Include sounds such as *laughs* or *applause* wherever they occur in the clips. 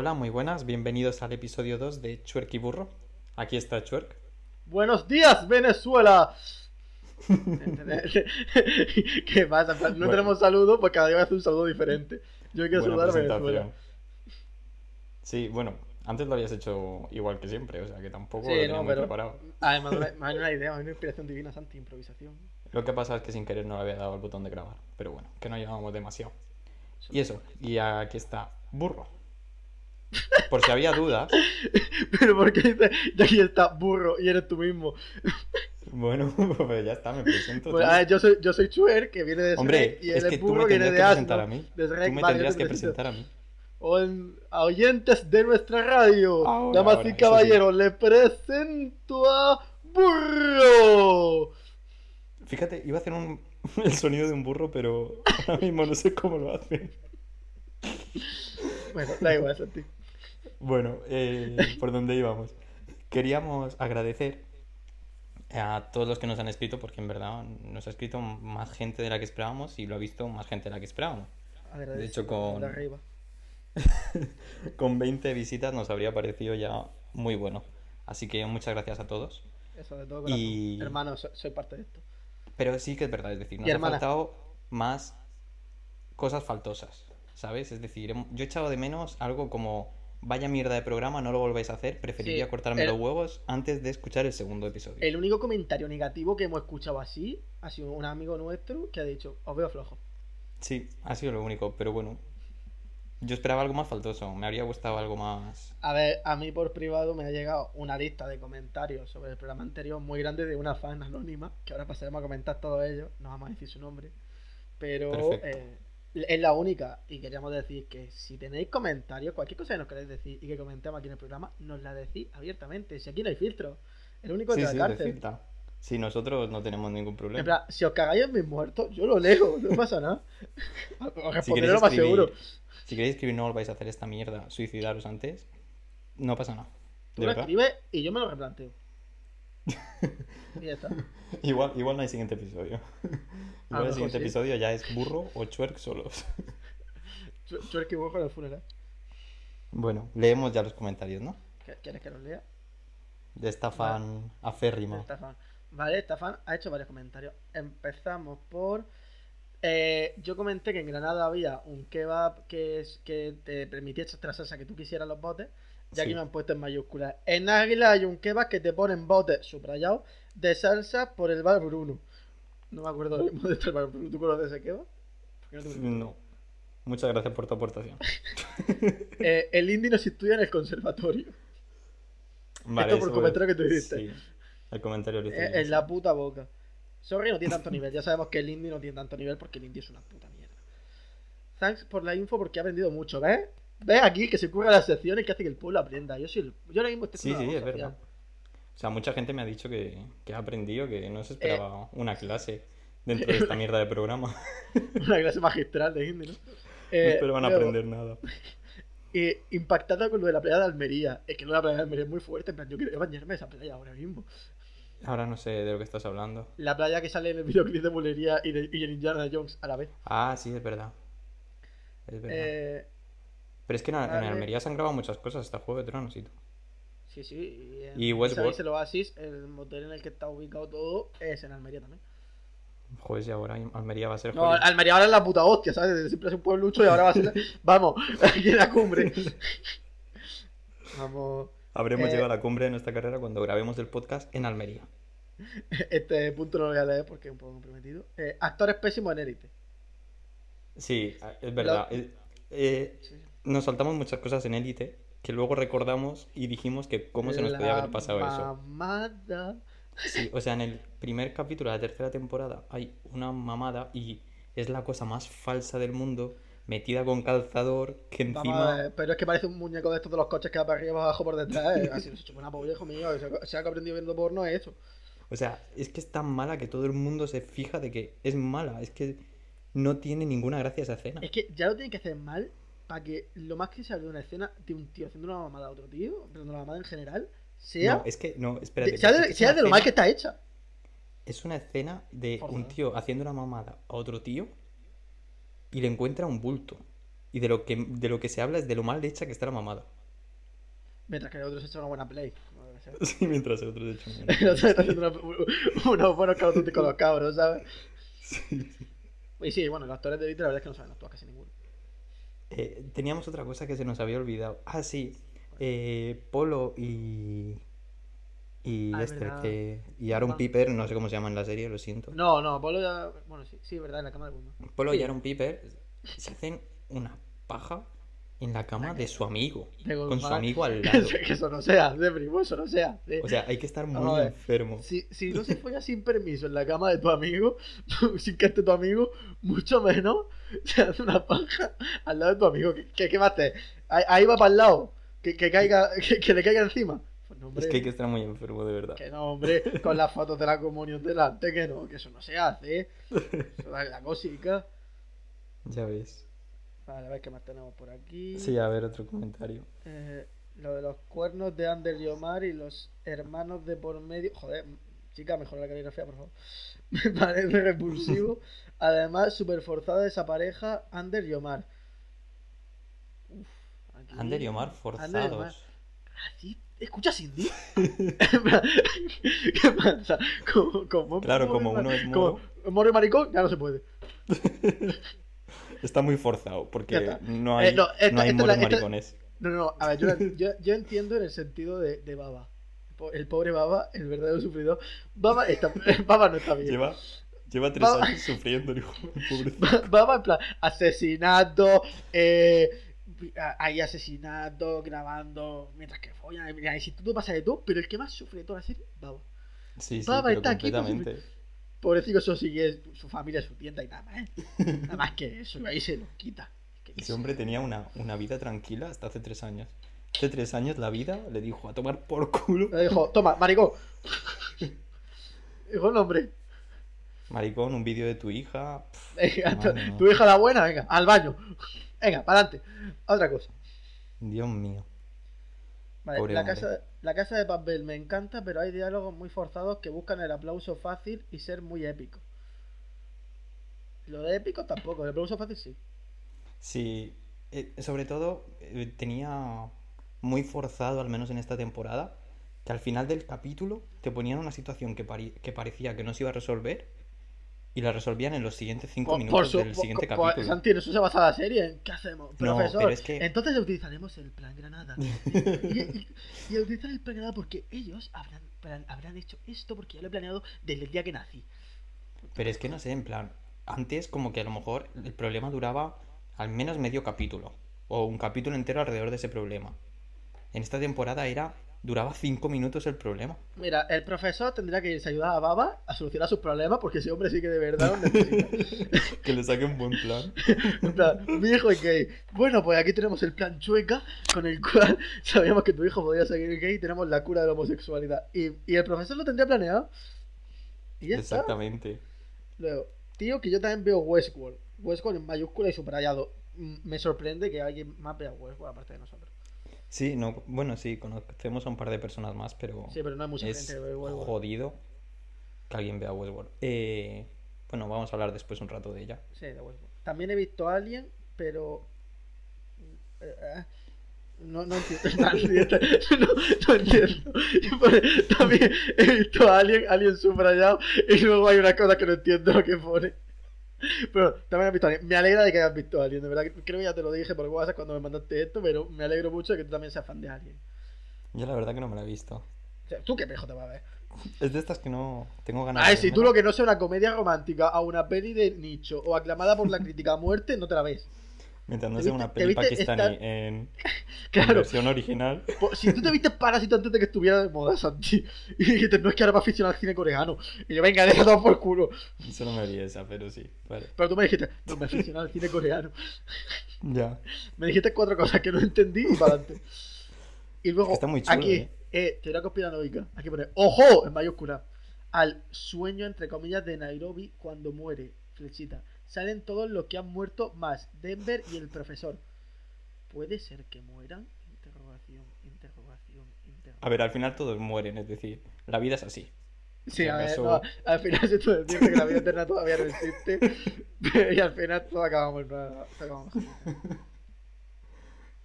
Hola, muy buenas, bienvenidos al episodio 2 de Chuerk y Burro. Aquí está Chuerk. Buenos días, Venezuela. ¿Qué pasa? No Bueno. tenemos saludo, pues cada día hace un saludo diferente. Yo quiero Buena saludar a. Venezuela. Sí, bueno, antes lo habías hecho igual que siempre, o sea que tampoco Sí, lo tenía no, muy pero- preparado. Además, me ha *laughs* una idea, me una inspiración divina, Santi, improvisación. Lo que pasa es que sin querer no le había dado el botón de grabar, pero bueno, que no llevábamos demasiado. Y eso, y aquí está Burro. Por si había dudas, *laughs* Pero ¿por qué dices, y aquí está burro y eres tú mismo? bueno, *laughs* pues ya está, me presento. Pues, yo soy, yo soy Chuer, que viene de Hombre, Shrek, y él es es que tú burro, me viene tendrías de que asno. presentar a mí. De Tú me vale, tendrías te que presentar a mí. O en- a oyentes de nuestra radio, Ahora, damas ahora, y caballeros, les presento a Burro. Fíjate, iba a hacer un, *laughs* el sonido de un burro, pero ahora mismo no sé cómo lo hace. Bueno, da igual, Santi. Bueno, eh, por dónde íbamos. Queríamos agradecer a todos los que nos han escrito, porque en verdad nos ha escrito más gente de la que esperábamos y lo ha visto más gente de la que esperábamos. Agradecido, hecho, con- de arriba. *laughs* Con 20 visitas nos habría parecido ya muy bueno. Así que muchas gracias a todos. Eso de todo corazón. Y- Hermano, soy, soy parte de esto. Pero sí que es verdad, es decir, nos ha faltado más cosas faltosas, ¿sabes? Es decir, yo he echado de menos algo como vaya mierda de programa, no lo volváis a hacer, preferiría Sí, cortarme el- los huevos antes de escuchar el segundo episodio. El único comentario negativo que hemos escuchado así ha sido un amigo nuestro que ha dicho, os veo flojo. Sí, ha sido lo único, pero bueno. Yo esperaba algo más faltoso, me habría gustado algo más... A ver, a mí por privado me ha llegado una lista de comentarios sobre el programa anterior muy grande de una fan anónima, que ahora pasaremos a comentar todos ellos, no vamos a decir su nombre, pero eh, es la única y queríamos decir que si tenéis comentarios, cualquier cosa que nos queréis decir y que comentemos aquí en el programa, nos la decís abiertamente, si aquí no hay filtro, el único Sí, es sí, de la cárcel. Sí, nosotros no tenemos ningún En problema. plan, si os cagáis en mis muertos, yo lo leo, no pasa nada. *laughs* Os Si responderé queréis, lo más seguro. si queréis escribir no volváis a hacer esta mierda, suicidaros antes, no pasa nada. Tú ¿De lo escribes y yo me lo replanteo. Y ya está. *laughs* Igual, igual no hay siguiente episodio. *laughs* Igual lo el siguiente sí. episodio ya es burro o chuerk solos. Chu- Chuerque y Borja en el funeral. Bueno, leemos ya los comentarios, ¿no? ¿Qué- ¿Quieres que los lea? De esta fan aférrima. Esta fan. Vale, esta fan ha hecho varios comentarios. Empezamos por. eh, yo comenté que en Granada había un kebab que, es, que te permitía echarte la salsa que tú quisieras los botes. Y aquí Sí. me han puesto en mayúsculas. En Águila hay un kebab que te pone en botes subrayados de salsa por el bar Bruno. No me acuerdo mismo de este bar Bruno. ¿Tú conoces ese kebab? No. No. Muchas gracias por tu aportación. *laughs* Eh, el indie nos estudia en el conservatorio. Vale, Esto por eso comentario que tú dijiste. Sí, el comentario lo Eh, en la puta boca. Sorry no tiene tanto nivel. Ya sabemos que el indie no tiene tanto nivel porque el indie es una puta mierda. Thanks por la info porque ha aprendido mucho, ¿ves? ¿Ves aquí que se curra las secciones que hace que el pueblo aprenda? Yo soy el... Yo ahora mismo estoy Sí, sí, es verdad. O sea, mucha gente me ha dicho que, que ha aprendido, que no se esperaba una clase dentro de esta *laughs* mierda de programa. Una clase magistral de indie, ¿no? No Eh, esperaban luego, aprender nada. *laughs* eh, impactada con lo de la playa de Almería. Es que de la playa de Almería es muy fuerte. En plan, yo quiero bañarme en esa playa ahora mismo. Ahora no sé de lo que estás hablando. La playa que sale en el videoclip de Bulería y, de, y en Indiana Jones a la vez. Ah, sí, es verdad. Es verdad. Eh, Pero es que en. Almería se han grabado muchas cosas, hasta Juego de Tronos y todo. Sí, sí. Y, en- Y Westworld. ¿sabéis? el Oasis, el motel en el que está ubicado todo, es en Almería también. Joder, si ahora Almería va a ser No. Almería ahora es la puta hostia, ¿sabes? Siempre es un pueblucho y ahora va a ser. *laughs* Vamos, *laughs* aquí en la cumbre. *laughs* Vamos. Habremos eh, llegado a la cumbre de nuestra carrera cuando grabemos el podcast en Almería. Este punto no lo voy a leer porque es un poco comprometido. Eh, actores pésimos en élite. Sí, es verdad. Eh, eh, Sí. Nos saltamos muchas cosas en Élite que luego recordamos y dijimos que cómo se nos podía La haber pasado eso. mamada. Sí, o sea, en el primer capítulo de la tercera temporada hay una mamada y es la cosa más falsa del mundo, metida con calzador, que encima... a ver, pero es que parece un muñeco de estos de los coches que va para arriba y abajo por detrás. eh. Así buena polla, hijo mío. Se se ha aprendido viendo porno es eso. O sea, es que es tan mala que todo el mundo se fija de que es mala. Es que no tiene ninguna gracia esa escena. Es que ya lo tienen que hacer mal para que lo más que se hable de una escena de un tío haciendo una mamada a otro tío, pero una mamada en general, sea, No, es que, no, espérate. de, sea, de, sea una de lo mal que está hecha. Es una escena de un tío haciendo una mamada a otro tío y le encuentra un bulto. Y de lo que, de lo que se habla es de lo mal hecha que está la mamada. Mientras que el otro se echa una buena play. *laughs* Sí, mientras el otro se echa un- *laughs* El otro está haciendo una- unos buenos cartones con los cabros, ¿sabes? *laughs* Y sí, bueno, los actores de élite la verdad es que no saben actuar casi ninguno. Eh, teníamos otra cosa que se nos había olvidado. Ah, sí. Eh, Polo y. Y Ah, es este, que- y Aaron. Piper, no sé cómo se llama en la serie, lo siento. No, no, Polo ya. Bueno, sí, sí, verdad, en la cama del mundo. Polo Sí. y Aaron Piper se hacen una paja en la cama de su amigo. De Con su amigo al *laughs* lado. que eso no sea, de primo, eso no sea. O sea, hay que estar muy ver. enfermo. Si, si no se folla sin permiso en la cama de tu amigo, *laughs* sin que esté tu amigo, mucho menos *laughs* se hace una paja al lado de tu amigo. ¿Qué, qué, más te? Ahí, ahí va para el lado, que, que caiga, que, que le caiga encima. Pues no, hombre. Es que hay que estar muy enfermo, de verdad. Que no, hombre, con las fotos de la comunión delante, que no, que eso no se hace. Eso da la cosica. Ya ves. Vale, a ver qué más tenemos por aquí. Sí, a ver, otro comentario. Eh, lo de los cuernos de Ander y Omar y los hermanos de por medio. Joder, chica, mejor la caligrafía, por favor. *laughs* Me parece repulsivo. *laughs* Además, súper forzada esa pareja, Ander y Omar. Uf, aquí- Ander y Omar Ander y Omar. forzados. ¿Así? ¿Escuchas indie? *laughs* ¿Qué pasa? Como, como, Claro, como uno es moro. Como moro y maricón, ya no se puede. Está muy forzado, porque está. no hay, Eh, no, esta- no hay esta esta- maricones. No, no, a ver, yo, yo, yo entiendo en el sentido de, de Baba. El pobre Baba, el verdadero sufridor. Baba, está, *laughs* Baba no está bien. Lleva, lleva tres años sufriendo el hijo. Ba- *laughs* Baba en plan, asesinato, eh, hay asesinato, grabando, mientras que follan. Mira, y si tú pasa de todo, pero el que más sufre de toda la serie, Baba. Sí, sí, Baba pero está aquí, completamente. Pobrecito, eso sigue su familia, su tienda y nada más. ¿eh? *laughs* Nada más que eso, y ahí se lo quita. Ese hombre tenía una, una vida tranquila hasta hace tres años. Hace tres años la vida le dijo a tomar por culo. Le dijo, toma, maricón. *laughs* Dijo, no, hombre. Maricón, un vídeo de tu hija. *laughs* pff, tu, hija la buena, venga, al baño. Venga, para adelante. Otra cosa. Dios mío. Vale, Pobre la, hombre. casa, la casa de papel me encanta, pero hay diálogos muy forzados que buscan el aplauso fácil y ser muy épico. Lo de épico tampoco, el aplauso fácil sí. Sí, eh, sobre todo eh, tenía muy forzado, al menos en esta temporada, que al final del capítulo te ponían una situación que, que parecía que no se iba a resolver y la resolvían en los siguientes cinco Por, minutos por su, del por- siguiente por- capítulo. Santi, eso se basa la serie. ¿en ¿Qué hacemos? No, Profesor, pero es que- entonces utilizaremos el plan Granada. *laughs* y, y, utilizar el plan Granada porque ellos habrán, plan- habrán hecho esto porque yo lo he planeado desde el día que nací. Pero es que no sé, en plan, antes como que a lo mejor el problema duraba al menos medio capítulo o un capítulo entero alrededor de ese problema. En esta temporada era duraba cinco minutos el problema. Mira, el profesor tendría que irse a ayudar a Baba a solucionar sus problemas porque ese hombre sí que de verdad lo necesita. *laughs* que le saque un buen plan. *laughs* Plan, mi hijo es gay. Bueno, pues aquí tenemos el plan chueca con el cual *laughs* sabíamos que tu hijo podía seguir gay y tenemos la cura de la homosexualidad. Y, y el profesor lo tendría planeado. Y ya está. Exactamente. Luego, tío, que yo también veo Westworld. Westworld en mayúscula y subrayado. Mm, Me sorprende que alguien más vea Westworld aparte de nosotros. Sí, no, bueno, sí, conocemos a un par de personas más, pero Sí, pero no hay mucha es gente que ve Westworld. jodido que alguien vea Westworld. Eh, bueno, vamos a hablar después un rato de ella. Sí, de Westworld. También he visto Alien, pero. eh, eh, No, no entiendo. *laughs* No, entiendo. No, También he visto Alien, Alien subrayado, y luego hay una cosa que no entiendo lo que pone. Pero también he visto Alien. Me alegra de que hayas visto Alien, de verdad. Creo que ya te lo dije por WhatsApp cuando me mandaste esto, pero me alegro mucho de que tú también seas fan de Alien. Yo la verdad que no me la he visto. O sea, ¿Tú qué pejo te vas a ver? Es de estas que no tengo ganas Ay, de si tú lo que no sea una comedia romántica a una peli de nicho o aclamada por la crítica a muerte, no te la ves. Mientras no ¿Te sea una peli pakistaní esta- en, en *laughs* Claro, versión original. si tú te viste Parásito antes de que estuviera de moda, Santi, *laughs* y dijiste, no es que ahora me aficionado al cine coreano. Y yo, venga, deja todo por culo. Eso no me vi esa, pero sí. Vale. Pero tú me dijiste, no me aficionado al cine coreano. *laughs* Ya. Me dijiste cuatro cosas que no entendí y para adelante. Y luego, Está muy chulo, aquí, ¿eh? eh, teoría conspiranoica. Aquí pone, ¡ojo! En mayúscula. Al sueño, entre comillas, de Nairobi cuando muere. Flechita. Salen todos los que han muerto más Denver y el profesor. ¿Puede ser que mueran? Interrogación, interrogación, interrogación. A ver, al final todos mueren, es decir, la vida es así. Sí, si a ver, no, al final se entiendes que la vida eterna todavía no existe. *laughs* y al final todos acabamos, no, acabamos. *laughs*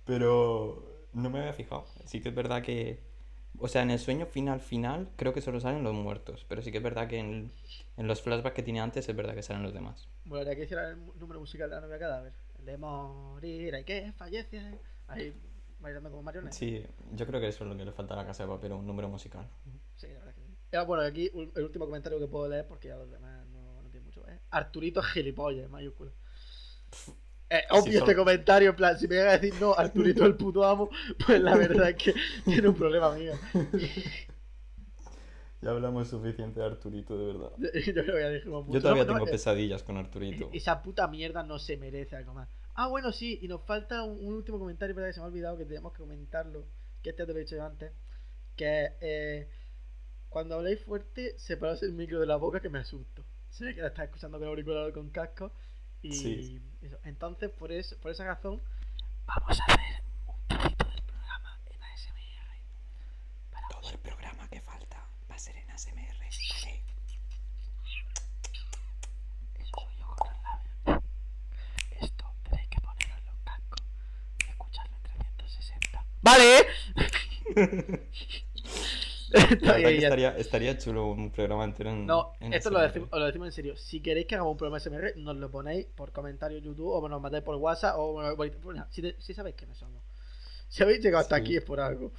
Pero no me había fijado. Sí que es verdad que. O sea, en el sueño final final creo que solo salen los muertos. Pero sí que es verdad que en, en los flashbacks que tiene antes es verdad que salen los demás. Bueno, que hiciera el número musical de la novia cadáver. El de morir, hay que fallece. Ahí bailando como marioneta. Sí, yo creo que eso es lo que le falta a la casa de papel, un número musical. Sí, la verdad que sí. Ah, bueno, aquí el último comentario que puedo leer, porque ya los demás no, no tienen mucho. ¿eh? Arturito gilipollas, mayúscula. Eh, obvio Sí, este comentario, en plan, si me llega a decir no, Arturito el puto amo, pues la verdad es que *laughs* tiene un problema mío. Ya hablamos suficiente de Arturito, de verdad. *laughs* Yo creo que ya mucho. Yo todavía No, no, tengo eh, pesadillas con Arturito. Esa puta mierda no se merece algo más. Ah, bueno, sí, y nos falta un, un último comentario, pero que se me ha olvidado que teníamos que comentarlo. Que este te lo he dicho yo antes. Que eh, cuando habláis fuerte, separaos el micro de la boca que me asusto. Sé que la estás escuchando con auricular o con casco. Y Sí. eso. Entonces, por, eso, por esa razón, vamos a hacer un trocito del programa en ASMR. Para Todo el programa que falta va a ser en ASMR. ¿vale? Eso soy yo con los labios. Esto tenéis que poneros los cascos y escucharlo en 360. ¡Vale! *laughs* *laughs* La verdad que estaría, estaría chulo un programa entero en. No, en esto lo decimos, os lo decimos en serio. Si queréis que hagamos un programa SMR, nos lo ponéis por comentario en YouTube o nos mandáis por WhatsApp o por- si, te- si sabéis quiénes somos. Si habéis llegado hasta Sí. aquí es por algo.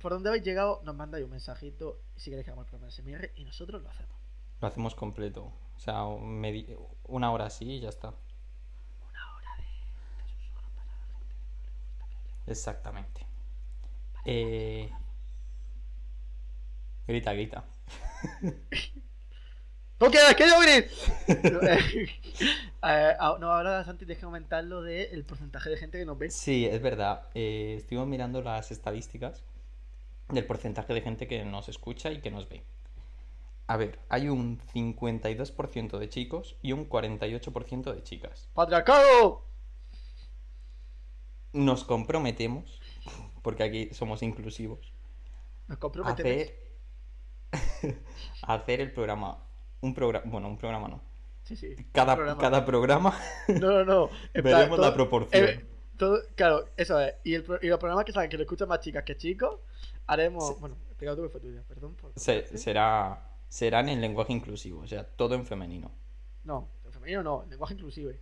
Por donde habéis llegado, nos mandáis un mensajito si queréis que hagamos el programa SMR y nosotros lo hacemos. Lo hacemos completo. O sea, una hora así y ya está. Una hora de, de susurros para la gente que no le gusta que hablemos. Exactamente. Eh... Grita, grita. *laughs* ¿Por qué? ¿Qué yo gris? *laughs* Eh, ah, no, ahora Santi tienes que comentar lo del porcentaje de gente que nos ve. Sí, es verdad. Eh, estuvimos mirando las estadísticas del porcentaje de gente que nos escucha y que nos ve. A ver, hay un 52% de chicos y un 48% de chicas. ¡Patriarcado! Nos comprometemos, *laughs* porque aquí somos inclusivos, Nos a comprometemos. *laughs* hacer el programa. Un programa, bueno, un programa no. Sí, sí. Cada programa. cada programa *laughs* No, no, no. En plan, *laughs* veremos la proporción. eh, todo- claro, eso es. Y, el, y los programas que saben que lo escuchan más chicas que chicos, haremos. Sí. Bueno, explica tú que fue tuya, perdón. Por... Se- ¿Sí? será, serán en lenguaje inclusivo, o sea, todo en femenino. No, en femenino no, en lenguaje inclusive.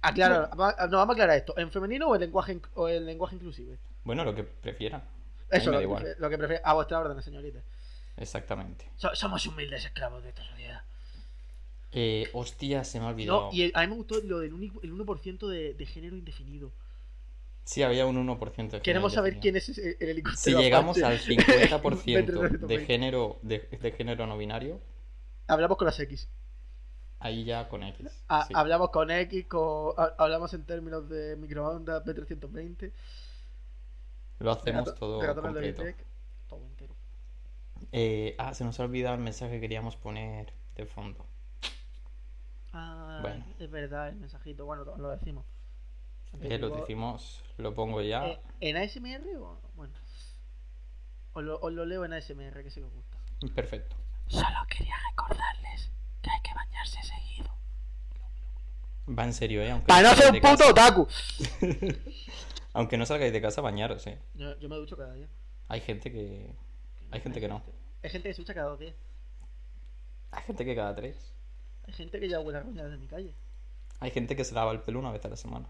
Aclara, va- no, vamos a aclarar esto. ¿En femenino o en lenguaje, o en lenguaje inclusive? Bueno, lo que prefieran. Eso, lo que, igual. prefiere, lo que prefiere. A vuestra orden, señorita. Exactamente. So- somos humildes esclavos de esta sociedad. Eh, hostia, se me ha olvidado. No, y el- a mí me gustó lo del el 1% de, de género indefinido. Sí, había un 1% de Queremos saber quién es ese- el helicóptero. Si llegamos al *laughs* Apache. 50% de 2320. género, de, de género no binario, Hablamos con las X. ahí ya con X. Sí. Hablamos con X, con, ha- hablamos en términos de microondas B320. Lo hacemos regato- todo completo. Todo entero. Eh, ah, se nos ha olvidado el mensaje que queríamos poner de fondo. Ah, Bueno. es verdad, el mensajito. Bueno, lo, decimos. Eh, lo decimos, lo pongo ya. eh, ¿En ASMR o.? Bueno. Os lo, os lo leo en ASMR, que sé que os gusta. Perfecto. Solo quería recordarles que hay que bañarse seguido. Va en serio, ¿eh? Aunque ¡Para no ser un puto otaku! *laughs* Aunque no salgáis de casa, bañaros, ¿eh? Yo, yo me ducho cada día. Hay gente que... Hay gente que no. Hay gente que se ducha cada dos días. Hay gente que cada tres. Hay gente que ya huele a roña desde mi calle. Hay gente que se lava el pelo una vez a la semana.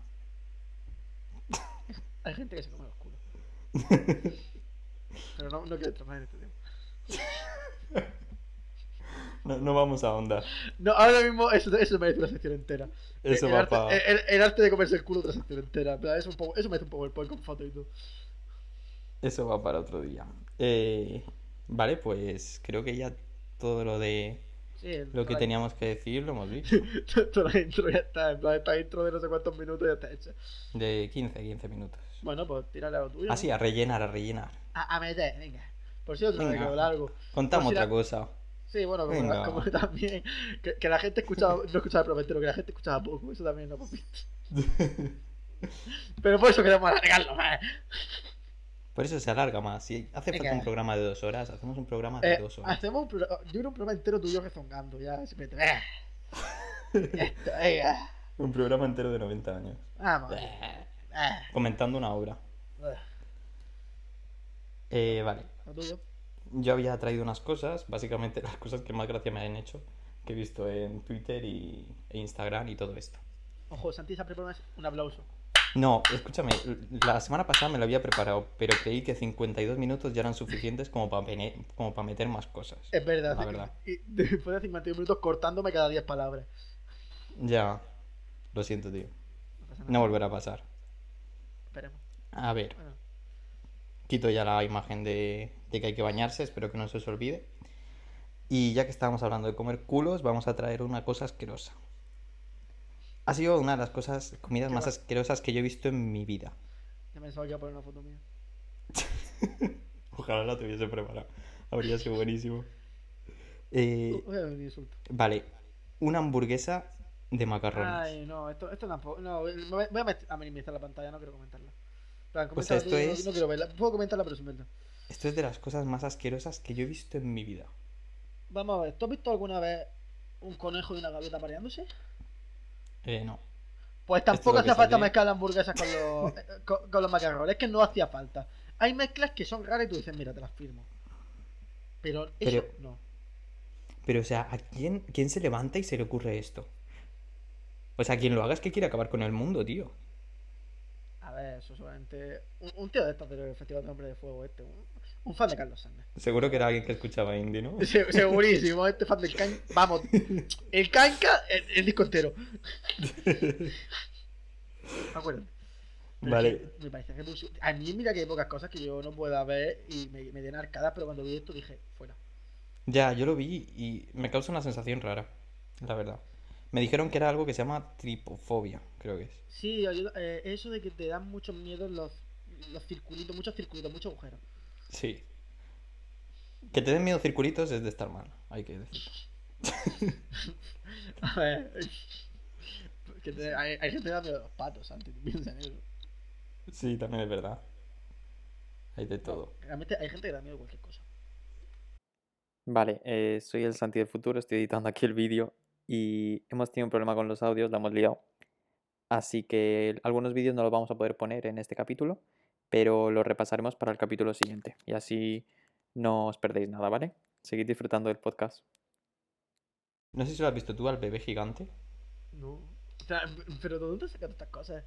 *laughs* Hay gente que se come los culos. *laughs* Pero no, no quiero entrar más en este tema. *laughs* No, no vamos a ahondar. No, ahora mismo eso, eso merece una sección entera. Eso el, va arte, para... el, el arte de comerse el culo otra sección entera. Eso, un poco, eso merece un PowerPoint con foto y todo. Eso va para otro día. Eh, vale, pues creo que ya todo lo de Sí, lo que teníamos que decir lo hemos dicho. *laughs* Toda la intro ya está. En plan, esta intro de no sé cuántos minutos ya está hecha. De 15, 15 minutos. Bueno, pues tírale a lo tuyo. Ah, sí, a rellenar, a rellenar. A, a meter, venga. Por si otro Venga. largo. Contamos si otra la- cosa. Sí, bueno, como, Venga. como *laughs* también. Que, que la gente escuchaba, no escuchaba el prometero, que la gente escuchaba poco. Eso también lo hemos visto. *laughs* Pero por eso queremos alargarlo más. Por eso se alarga más. Si hace falta un programa de dos horas, hacemos un programa de Eh, dos horas. hacemos un programa. Yo quiero un programa entero tuyo rezongando. Ya, simplemente. eh. *laughs* Esto, venga. Un programa entero de 90 años. Vamos. Eh, comentando una obra. Eh, vale. Yo había traído unas cosas, básicamente *laughs* las cosas que más gracia me han hecho, que he visto en Twitter y, e Instagram y todo esto. Ojo, Santi se ha preparado un aplauso. No, escúchame, la semana pasada me lo había preparado, pero creí que 52 minutos ya eran suficientes como para como para meter más cosas. Es verdad. La verdad. Y después de 51 minutos cortándome cada 10 palabras. Ya, lo siento, tío. No volverá a pasar. Esperemos. A ver, Bueno, quito ya la imagen de, de que hay que bañarse, espero que no se os olvide. Y ya que estábamos hablando de comer culos, vamos a traer una cosa asquerosa. Ha sido una de las cosas, comidas ¿Qué más va? asquerosas que yo he visto en mi vida. ya pensaba que iba a poner una foto mía. *laughs* Ojalá la tuviese preparado. Habría sido buenísimo. *laughs* Eh, vale, una hamburguesa de macarrones. Ay, no, esto, esto tampoco. No, me voy a minimizar la pantalla, no quiero comentarla. Plan, Pues esto no- es- No quiero verla. Puedo comentarla, pero sin verla. Esto es de las cosas más asquerosas que yo he visto en mi vida. Vamos a ver, ¿tú has visto alguna vez un conejo y una gaviota pareándose? Eh, no. Pues tampoco hacía falta mezclar las hamburguesas con los, *laughs* eh, con, con los macarrones. Es que no hacía falta. Hay mezclas que son raras y tú dices, mira, te las firmo. Pero eso Pero- no. Pero, o sea, ¿a quién, quién se levanta y se le ocurre esto? O sea, quien lo haga es que quiere acabar con el mundo, tío. Eso solamente. Un, un tío de estos del Festival de Hombre de Fuego, este. Un, un fan de Carlos Sánchez. Seguro que era alguien que escuchaba indie, ¿no? Se- Segurísimo, *laughs* este fan del Canca. Vamos, el Canca, el, el disco entero. *laughs* Acuérdate. Pero Vale. es que Me parece que A mí, mira que hay pocas cosas que yo no pueda ver y me, me den arcadas, pero cuando vi esto dije, fuera. Ya, yo lo vi y me causa una sensación rara, la verdad. Me dijeron que era algo que se llama tripofobia, creo que es. Sí, eh, eso de que te dan muchos miedos los, los circulitos, muchos circulitos, muchos agujeros. Sí. Que te den miedo circulitos es de estar mal, hay que decir. *laughs* A ver. que te- hay, hay gente que da miedo a los patos antes, piensa en eso. Sí, también es verdad. Hay de todo. Realmente hay gente que da miedo a cualquier cosa. Vale, eh, soy el Santi del futuro, estoy editando aquí el vídeo y hemos tenido un problema con los audios, la hemos liado. Así que algunos vídeos no los vamos a poder poner en este capítulo, pero los repasaremos para el capítulo siguiente y así no os perdéis nada, ¿vale? Seguid disfrutando del podcast. No sé si lo has visto tú al bebé gigante. No. O sea, *laughs* pero ¿de dónde has sacado estas cosas?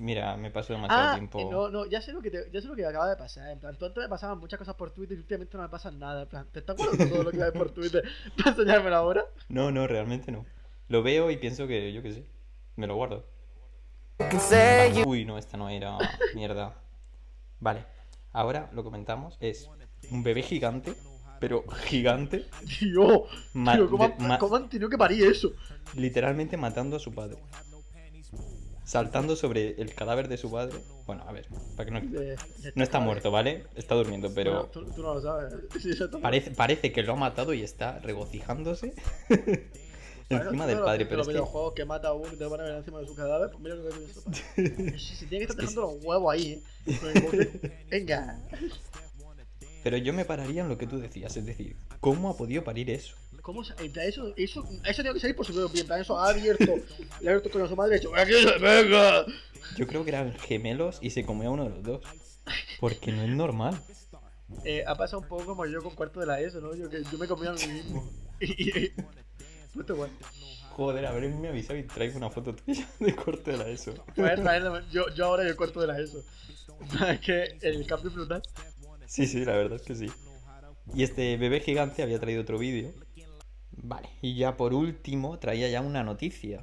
Mira, me paso demasiado Ah, tiempo. no, no, ya sé lo que te- ya sé lo que me acaba de pasar. En plan, tú antes me pasaban muchas cosas por Twitter y últimamente no me pasan nada. En plan, ¿te estás acordando de todo lo que ves por *laughs* Twitter *laughs* para enseñármelo ahora? No, no, realmente no. Lo veo y pienso que, yo qué sé, me lo guardo. Uy, no, esta no era mierda. Vale, ahora lo comentamos. Es un bebé gigante, pero gigante, Tío, ma- tío, ¿cómo, han, cómo han tenido que parir eso? literalmente matando a su padre. Saltando sobre el cadáver de su padre. Bueno, a ver, para que no... De- de No está muerto, ¿vale? Está durmiendo, Bueno, pero tú, tú no lo sabes. *laughs* Sí, parece, parece que lo ha matado y está regocijándose *laughs* encima del padre. Pero los es que videojuegos que mata a uno y te van a ver encima de su cadáver, pues mira lo que eso. Se *laughs* tiene que estar dejando los huevos ahí, ¿eh? Venga. Pero yo me pararía en lo que tú decías, es decir, ¿cómo ha podido parir eso? ¿Cómo se- eso, eso, eso tiene que salir por su propio pie. Eso ha abierto. Le ha abierto con su madre y ha dicho, ¡Aquí se venga! Yo creo que eran gemelos y se comió a uno de los dos. Porque no es normal. Eh, ha pasado un poco como yo con cuarto de la ESO, ¿no? Yo, que yo me comía a mí mismo. *laughs* Y, y, Joder, a ver, me avisado y traigo una foto tuya *laughs* de corte de la ESO. Yo, yo ahora el cuarto de la ESO. *laughs* Es que el cambio brutal. Sí, sí, la verdad es que sí. Y este bebé gigante había traído otro vídeo. Vale, y ya por último traía ya una noticia.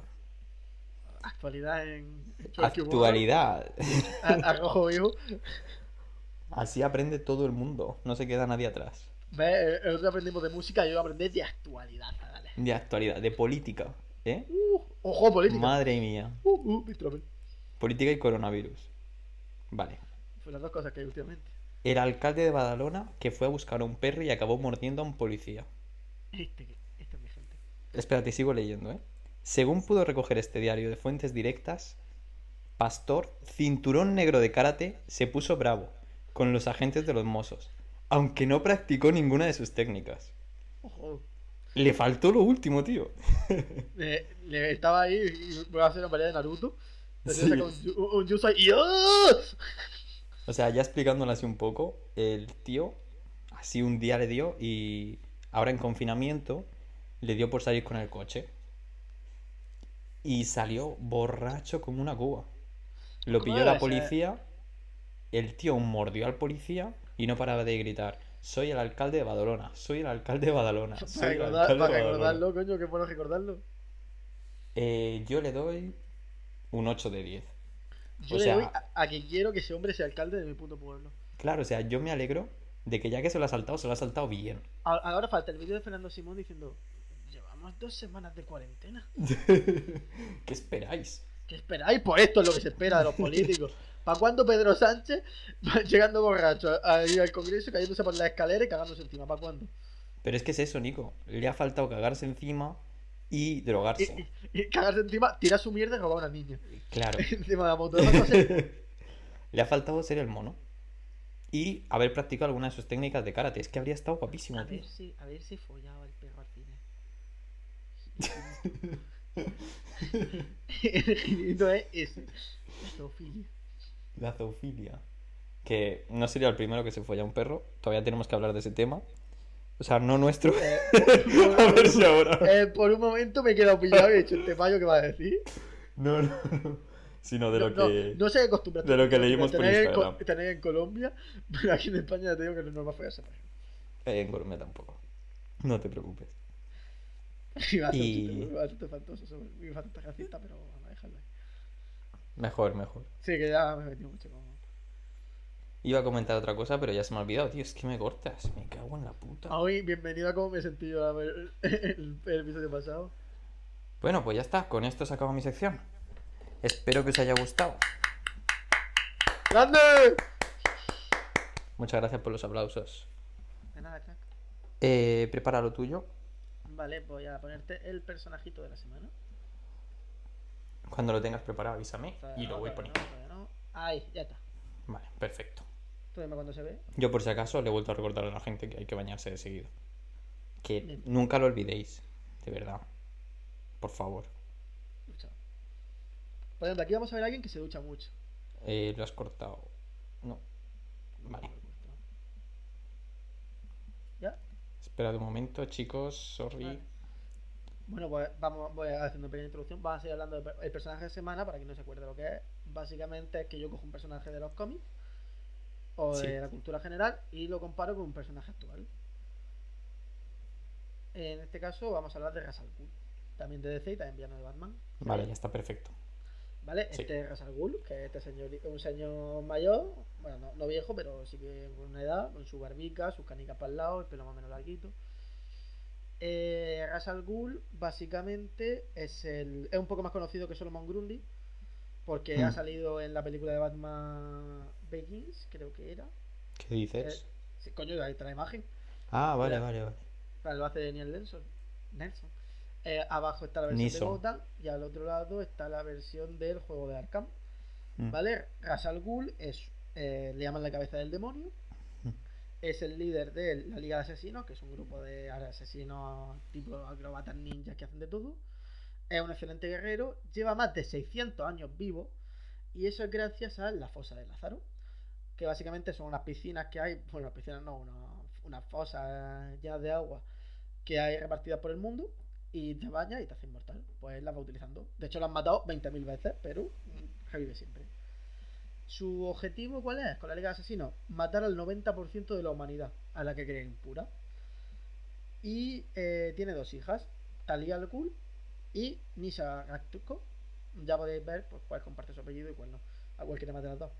Actualidad en. Actualidad. A, a rojo vivo. Así aprende todo el mundo, no se queda nadie atrás. ¿Ves? Otro día aprendimos de música y yo aprendí de actualidad. De actualidad, de política, ¿eh? Uh, ojo, política. Madre mía. Uh, uh. Política y coronavirus. Vale. Fue las dos cosas que hay últimamente. El alcalde de Badalona que fue a buscar a un perro y acabó mordiendo a un policía. Este, este es mi gente. Espérate, sigo leyendo, ¿eh? Según pudo recoger este diario de fuentes directas, Pastor, cinturón negro de karate, se puso bravo con los agentes de los Mossos, aunque no practicó ninguna de sus técnicas. Ojo. Le faltó lo último, tío. *laughs* Le, le- estaba ahí y voy a hacer una pelea de Naruto. Sí. un, un ahí y ¡oh! O sea, ya explicándolo así un poco, el tío así un día le dio y ahora en confinamiento le dio por salir con el coche. Y salió borracho como una cuba. Lo ¿Cómo pilló la policía, el tío mordió al policía y no paraba de gritar, soy el alcalde de Badalona, soy el alcalde de Badalona, Para, soy el recordar- alcalde para de Badalona". recordarlo, coño, que bueno recordarlo. Eh, yo le doy un 8 de 10. Yo O le sea- doy a, a que quiero que ese hombre sea alcalde de mi puto pueblo. Claro, o sea, yo me alegro de que ya que se lo ha saltado, se lo ha saltado bien. Ahora falta el vídeo de Fernando Simón diciendo: Llevamos dos semanas de cuarentena. *laughs* ¿Qué esperáis? ¿Qué esperáis? Pues esto es lo que se espera de los políticos. ¿Para cuándo Pedro Sánchez va *laughs* llegando borracho a ir al Congreso, cayéndose por la escalera y cagándose encima? ¿Para cuándo? Pero es que es eso, Nico. Le ha faltado cagarse encima y drogarse. y- y cagarse encima, tirar su mierda y robar a una niña. Claro. *laughs* encima de la moto. *laughs* Le ha faltado ser el mono. Y haber practicado alguna de sus técnicas de karate. Es que habría estado guapísimo, A tío. ver si, a ver si follaba el perro al cine. *laughs* el girito es ese. Zoofilia. La zoofilia. Que no sería el primero que se folla un perro. Todavía tenemos que hablar de ese tema. O sea, no nuestro. Eh, *laughs* a ver si ahora. eh, por un momento me he quedado pillado y he dicho, ¿este payo qué va a decir? No, no, no. Sino de no, lo no, que. no sé qué acostumbras de lo que leímos por en, Instagram. Co- tener en Colombia, *laughs* pero aquí en España ya te digo que no es normal follarse. Eh, en Colombia tampoco. No te preocupes. *laughs* Iba a ser Y- un chiste bastante bastante racista, pero vamos a dejarlo ahí. Mejor, mejor. Sí, que ya me he metido mucho con... Iba a comentar otra cosa, pero ya se me ha olvidado, tío. Es que me cortas. Me cago en la puta. Hoy, bienvenido a cómo me sentí yo ver *laughs* el, el episodio pasado. Bueno, pues ya está. Con esto se acaba mi sección. Espero que os haya gustado. ¡Grande! Muchas gracias por los aplausos. De nada, crack. Eh, prepara lo tuyo. Vale, voy a ponerte el personajito de la semana. Cuando lo tengas preparado, avísame Todavía y lo voy poniendo. no, no. Ahí, ya está. Vale, perfecto. Tú dime cuando se ve. Yo por si acaso le he vuelto a recordar a la gente que hay que bañarse de seguido. Que Bien. nunca lo olvidéis, de verdad. Por favor. Por ejemplo, aquí vamos a ver a alguien que se ducha mucho. Eh, lo has cortado. No. Vale. ¿Ya? Espera un momento, chicos. Sorry. Vale. Bueno, pues vamos, voy a hacer una pequeña introducción. Vamos a seguir hablando del personaje de semana para quien no se acuerde lo que es. Básicamente es que yo cojo un personaje de los cómics o de la cultura general y lo comparo con un personaje actual. En este caso vamos a hablar de Ra's al Ghul, también de DC y también villano de Batman. Vale, ya está perfecto. ¿Vale? Sí. Este es Ra's al Ghul, que es este señor, un señor mayor, bueno, no, no viejo, pero sí que con una edad, con su barbica, sus canicas para el lado, el pelo más o menos larguito. Eh, Ra's al Ghul, básicamente, es el es un poco más conocido que Solomon Grundy, porque ha Hmm. salido en la película de Batman Begins, creo que era. ¿Qué dices? Sí, coño, ahí está la imagen. ah, vale, mira. vale, vale. Lo hace Daniel Nelson. Nelson. Eh, abajo está la versión de Gotham y al otro lado está la versión del juego de Arkham. Mm. ¿Vale? Ra's al Ghul es, eh, le llaman la cabeza del demonio. Mm. Es el líder de la Liga de Asesinos, que es un grupo de asesinos tipo acrobatas ninjas que hacen de todo. Es un excelente guerrero. Lleva más de 600 años vivo. Y eso es gracias a la fosa de Lázaro. Que básicamente son unas piscinas que hay. Bueno, piscinas no, una- unas fosas llenas de agua que hay repartidas por el mundo. Y te bañas y te hace inmortal. Pues las va utilizando. De hecho, lo han matado 20.000 veces, pero revive siempre. ¿Su objetivo cuál es con la Liga de Asesinos? Matar al 90% de la humanidad, a la que cree impura. Y eh, tiene dos hijas, Talia al y Nisa Raktuko. Ya podéis ver pues, cuál comparte su apellido y cuál no. A cuál quiere matar a las dos.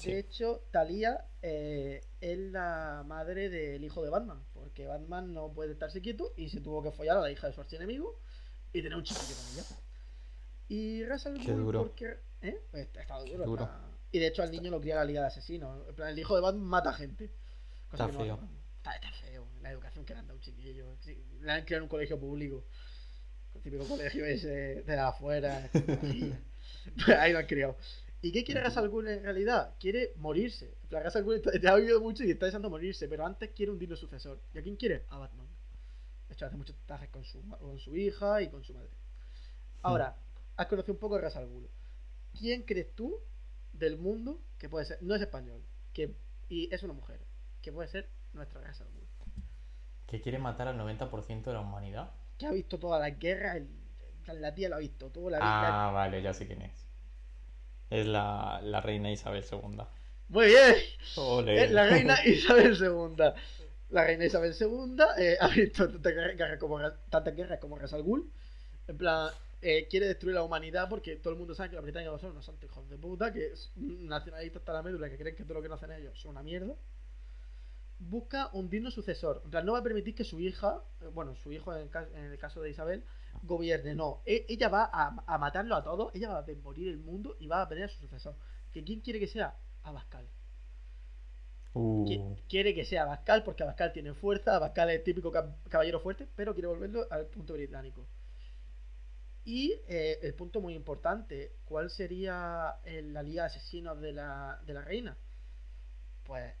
Sí. De hecho, Talia eh, es la madre del hijo de Batman, porque Batman no puede estarse quieto y se tuvo que follar a la hija de su archienemigo y tener un chiquillo con ella. Y al Qué duro. porque... ¿Eh? Está, está duro. duro. está- Y de hecho al niño lo cría la Liga de Asesinos. En plan, el hijo de Batman mata gente. Cosa Está que no feo. Batman. Está, está feo. La educación que le han dado un chiquillo. Le han criado en un colegio público. El típico colegio ese de afuera. *laughs* Pues ahí lo han criado. ¿Y qué quiere Ra's al Ghul en realidad? Quiere morirse. En plan, Ra's al Ghul está- te ha vivido mucho y está deseando morirse, pero antes quiere un digno sucesor. ¿Y a quién quiere? A Batman. De hecho, hace muchos trajes con su, con su hija y con su madre. Ahora, has conocido un poco a Ra's al Ghul. ¿quién crees tú del mundo que puede ser, no es español, que y es una mujer, que puede ser nuestra mundo? Que quiere matar al 90% de la humanidad. Que ha visto todas las guerras, el- la tía lo ha visto, toda la vida. Ah, vale, ya sé quién es. Es la, la reina Isabel II. Muy bien, es la reina Isabel II. La reina Isabel II eh, *laughs* ha visto tantas guerras, guerras como, tantas guerras como Ras al Ghul. En plan, eh, quiere destruir la humanidad porque todo el mundo sabe que los británicos son unos santos hijos de puta, que es nacionalistas hasta la médula, que creen que todo lo que no hacen ellos son una mierda. Busca un digno sucesor. En plan, no va a permitir que su hija, eh, bueno, su hijo en el, ca- en el caso de Isabel, gobierne. No, E- ella va a, a matarlo a todos, ella va a desmorir el mundo y va a tener a su sucesor. ¿Que ¿Quién quiere que sea? Abascal. Uh, Qui- Quiere que sea Abascal porque Abascal tiene fuerza, Abascal es el típico cab- caballero fuerte, pero quiere volverlo al punto británico. Y eh, el punto muy importante, ¿cuál sería la liga de asesinos de la, de la reina? Pues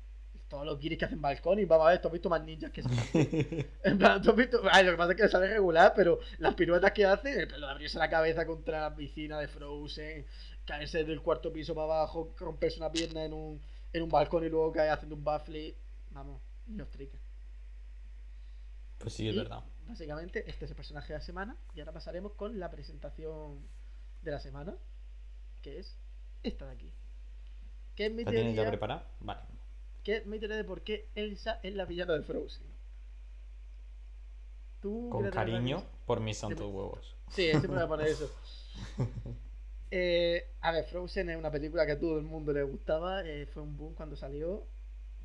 todos los guiris que hacen balcón y vamos a ver, tú has visto más ninjas que se *laughs* En plan, tú has visto. Ay, lo que pasa es que sale regular, pero las piruetas que hace, lo de abrirse la cabeza contra la piscina de Frozen, caerse del cuarto piso para abajo, romperse una pierna en un, en un balcón y luego caer haciendo un backflip. Vamos, los triques. Pues sí, es Y, verdad. Básicamente, este es el personaje de la semana. Y ahora pasaremos con la presentación de la semana, que es esta de aquí. Que es mi ¿La tienes ya teoría, preparada? Vale. Es mi teoría de por qué Elsa es la villana de Frozen. ¿Tú Con qué cariño por mis santos huevos. Sí, siempre a poner eso. *laughs* Eh, a ver, Frozen es una película que a todo el mundo le gustaba. eh, fue un boom cuando salió.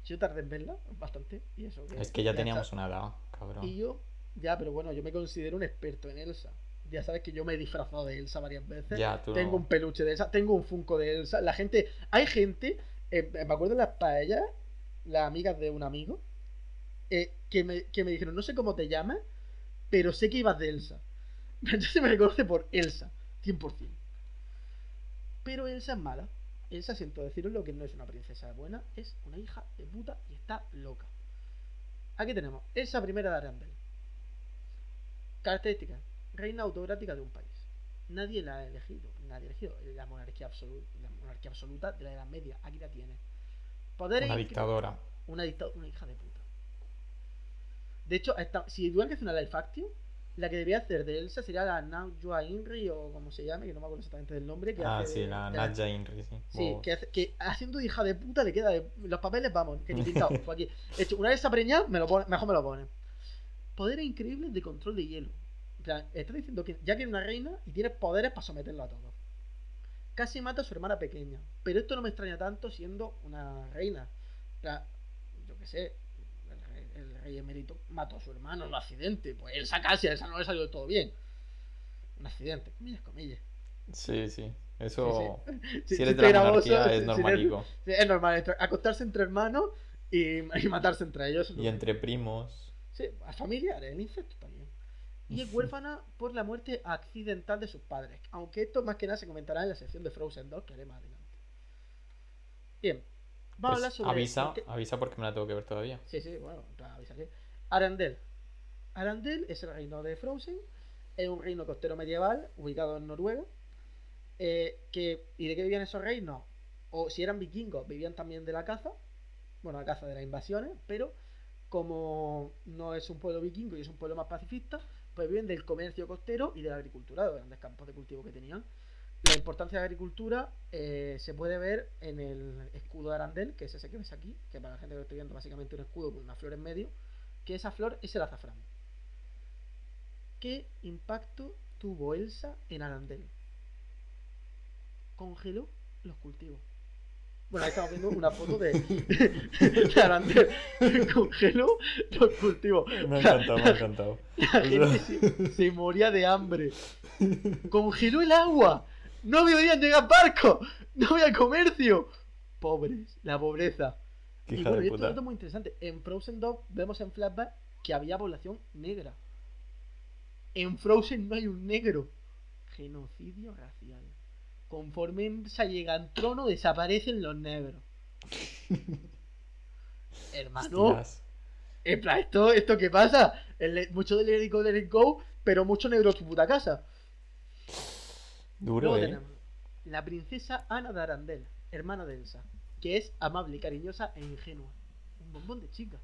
Yo tardé en verla bastante. Y eso Es que ya teníamos una edad, cabrón. Y yo, ya, pero bueno, yo me considero un experto en Elsa. Ya sabes que yo me he disfrazado de Elsa varias veces. Ya, tú Tengo no. un peluche de Elsa, tengo un Funko de Elsa. La gente, hay gente, eh, me acuerdo de las paellas, las amigas de un amigo, eh, que, me, que me dijeron, no sé cómo te llamas, pero sé que ibas de Elsa. *laughs* Entonces me reconoce por Elsa, 100%. Pero Elsa es mala. Elsa, siento deciros lo que no es una princesa buena, es una hija de puta y está loca. Aquí tenemos Elsa primera de Arendelle. Características. Reina autocrática de un país. Nadie la ha elegido. Nadie ha elegido. La monarquía absoluta, la monarquía absoluta de la Edad Media. Aquí la tiene. Una dictadora. Una, dicta- una hija de puta. De hecho, esta- si tuvieran que hacer una live action, la que debía hacer de Elsa sería la Najwa Inri o como se llame, que no me acuerdo exactamente del nombre. Que Ah, hace sí, de- la Nadja Inri, sí. Sí, Wow. que, hace- que haciendo hija de puta le queda de- los papeles, vamos, que ni pintado. *laughs* Aquí, de hecho, una vez preñada, me lo pone, mejor me lo pone. Poderes increíbles de control de hielo. En plan, está diciendo que ya que es una reina y tiene poderes para someterlo a todo. Casi mata a su hermana pequeña. Pero esto no me extraña tanto siendo una reina. Plan, yo qué sé, el rey, el rey emérito mató a su hermano en un accidente. Pues Elsa casi, a Elsa no le salió todo bien. Un accidente, comillas, comillas. Sí, sí. Eso. Sí, Si eres sí, de la monarquía, es eres- normalico. Es normal, acostarse entre hermanos y, y matarse entre ellos. Y entre primos. Sí, a familiares, el incesto también. Y es huérfana por la muerte accidental de sus padres. Aunque esto más que nada se comentará en la sección de Frozen 2 que haré más adelante. Bien, vamos a Pues hablar sobre. avisa, avisa porque me la tengo que ver todavía. Sí, sí, bueno, avisaré. Arendelle. Arendelle es el reino de Frozen. Es un reino costero medieval ubicado en Noruega. eh, que, ¿Y de qué vivían esos reinos? O si eran vikingos, vivían también de la caza. Bueno, la caza de las invasiones, pero como no es un pueblo vikingo y es un pueblo más pacifista, pues viven del comercio costero y de la agricultura, de los grandes campos de cultivo que tenían. La importancia de la agricultura eh, se puede ver en el escudo de Arandel, que es ese que ves aquí, que para la gente que lo estoy viendo básicamente un escudo con una flor en medio, que esa flor es el azafrán. ¿Qué impacto tuvo Elsa en Arandel? Congeló los cultivos. Bueno, ahí estamos viendo una foto de, *laughs* *laughs* de Arandel. Congeló los cultivos. Me ha encantado, me ha encantado. La gente se, se moría de hambre. Congeló el agua. No podían llegar barcos. No había comercio. Pobres. La pobreza. Qué y bueno, y esto es muy interesante. En Frozen 2 vemos en flashback que había población negra. En Frozen no hay un negro. Genocidio racial. Conforme se llega al trono, desaparecen los negros. *laughs* Hermano, Hostias. en plan, ¿esto, ¿esto qué pasa? El- mucho de Let It Go, Let It Go, pero mucho negro en tu puta casa. Duro, Luego eh. tenemos la princesa Ana de Arandel, hermana de Elsa, que es amable, cariñosa e ingenua. Un bombón de chica,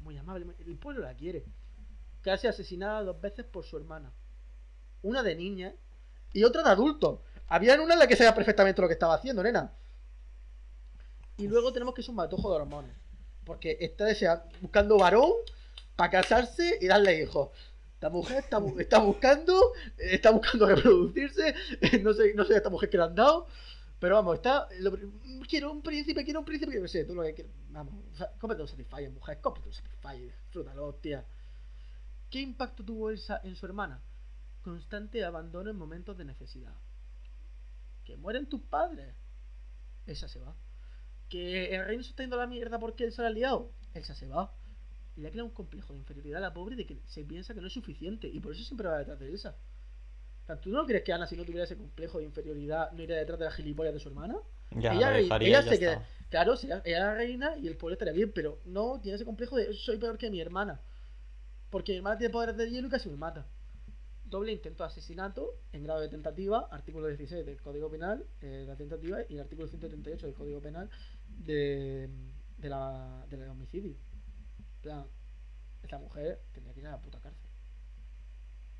muy amable, el pueblo la quiere. Casi asesinada dos veces por su hermana. Una de niña y otra de adulto. Había una en la que sabía perfectamente lo que estaba haciendo, nena. Y luego tenemos que es un matojo de hormonas. Porque está desea- buscando varón para casarse y darle hijos. Esta mujer está, bu- está buscando, está buscando reproducirse. *laughs* No sé, no sé esta mujer que le han dado. Pero vamos, está. lo quiero un príncipe, quiero un príncipe, no sé, tú lo que quieres. Vamos, o sea, cómprate un mujer, cómprate un Satisfyer, disfrútalo, tía. ¿Qué impacto tuvo Elsa en su hermana? Constante abandono en momentos de necesidad. Que mueren tus padres. Elsa se va. Que el reino se está yendo a la mierda porque Elsa la ha liado. Elsa se va. Y le ha creado un complejo de inferioridad a la pobre de que se piensa que no es suficiente. Y por eso siempre va detrás de Elsa. ¿Tú no crees que Ana, si no tuviera ese complejo de inferioridad, no iría detrás de la gilipollas de su hermana? Ya, ella, la dejaría ella ya se queda. Claro, ella era reina y el pueblo estaría bien, pero no tiene ese complejo de soy peor que mi hermana. Porque mi hermana tiene poderes de hielo y casi me mata. Doble intento de asesinato en grado de tentativa, artículo 16 del Código Penal, eh, la tentativa, y el artículo 138 del Código Penal de, de la, del homicidio. Plan, esta mujer tendría que ir a la puta cárcel.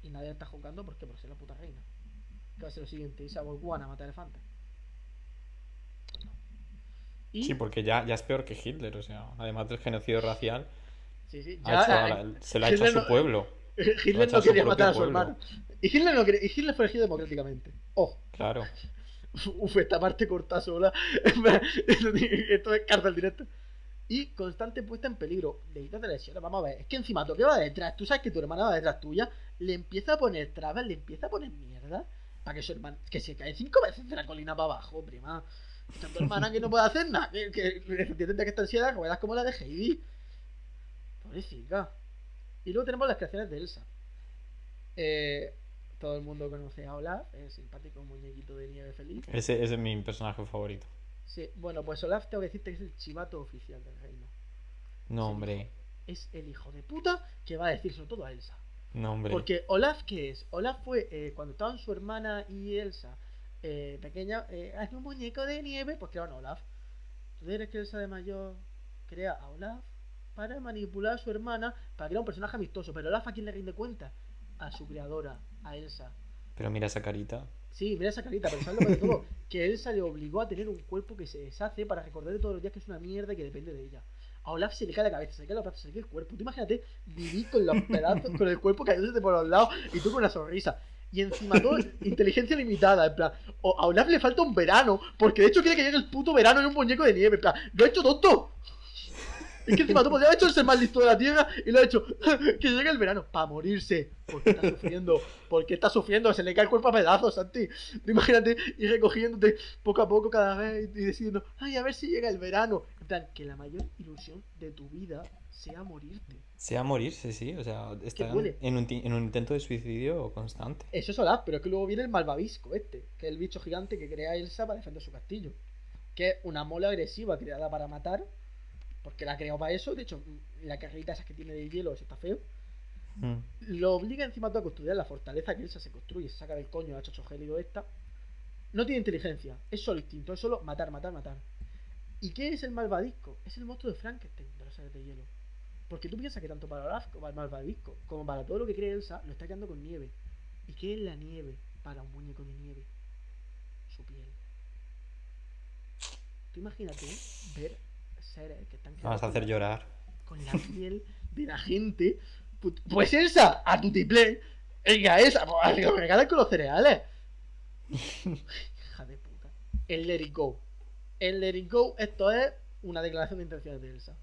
Y nadie la está juzgando porque por ser la puta reina. ¿Qué va a ser lo siguiente? ¿Irse a Botswana a matar elefantes? Pues no. Y, Sí, porque ya, ya es peor que Hitler, o sea, además del genocidio racial, sí, sí, ha ya, la- se lo ha hecho a su pueblo, *laughs* Hitler no quería matar a su pueblo. hermano. Y Hitler, no quería- y Hitler fue elegido democráticamente. Ojo. claro. *laughs* Uf, esta parte corta sola. *laughs* Esto es cárcel directo. Y constante puesta en peligro. Leídas de lesiones. Vamos a ver. Es que encima tú que va detrás. Tú sabes que tu hermana va detrás tuya. Le empieza a poner trabas, le empieza a poner mierda. Para que su hermana. Que se cae cinco veces de la colina para abajo, prima. Está tu hermana que no puede hacer nada. Que, que que en silla de ruedas como la de Heidi. Pobrecita. Y luego tenemos las creaciones de Elsa. Eh, todo el mundo conoce a Olaf, es simpático muñequito de nieve feliz. Ese, ese es mi personaje favorito. Sí, bueno, pues Olaf tengo que decirte que es el chivato oficial del reino. No, hombre. Es el hijo de puta que va a decir sobre todo a Elsa. No, hombre. Porque Olaf, ¿qué es? Olaf fue eh, cuando estaban su hermana y Elsa eh, pequeña, eh, haz un muñeco de nieve, pues crearon a Olaf. ¿Tú crees que Elsa de mayor crea a Olaf para manipular a su hermana para crear un personaje amistoso? Pero Olaf a quién le rinde cuenta? A su creadora, a Elsa. Pero mira esa carita. Sí, mira esa carita, pero ¿sabes lo peor de todo? Que Elsa le obligó a tener un cuerpo que se deshace para recordarle todos los días que es una mierda y que depende de ella. A Olaf se le cae la cabeza, se le cae los brazos, se le cae el cuerpo. Tú imagínate vivir con los *laughs* pedazos, con el cuerpo cayéndose por los lados y tú con una sonrisa. Y encima todo, inteligencia limitada, en plan. O a Olaf le falta un verano, porque de hecho quiere que llegue el puto verano en un muñeco de nieve, en plan. ¡Lo ha hecho tonto! Es que encima tú podrías haber hecho el ser más listo de la tierra y lo ha hecho *laughs* que llegue el verano para morirse. Porque está sufriendo, porque está sufriendo, se le cae el cuerpo a pedazos, Santi. Tú imagínate ir recogiéndote poco a poco cada vez y diciendo, ay, a ver si llega el verano. En plan, que la mayor ilusión de tu vida sea morirte. Sea morirse, sí. O sea, está en un, ti- en un intento de suicidio constante. Eso es Olaf, pero es que luego viene el malvavisco este, que es el bicho gigante que crea Elsa para defender su castillo. Que es una mola agresiva creada para matar, porque la ha creado para eso. De hecho, la carrita esa que tiene de hielo, eso está feo. Mm. Lo obliga encima todo a construir la fortaleza que Elsa se construye, se saca del coño la chacho gélido esta. No tiene inteligencia, es solo instinto, es solo matar, matar, matar. ¿Y qué es el malvadisco? Es el monstruo de Frankenstein de los seres de hielo. Porque tú piensas que tanto para Olaf como para el malvadisco, como para todo lo que cree Elsa, lo está creando con nieve. ¿Y qué es la nieve para un muñeco de nieve? Su piel. Tú imagínate ver Me creados a hacer la- llorar. con la *laughs* piel de la gente. Put- Pues Elsa, a tu tiplé. Venga, esa, lo regalan con los cereales. *laughs* Hija de puta. El Let It Go. El Let It Go, esto es una declaración de intenciones de Elsa.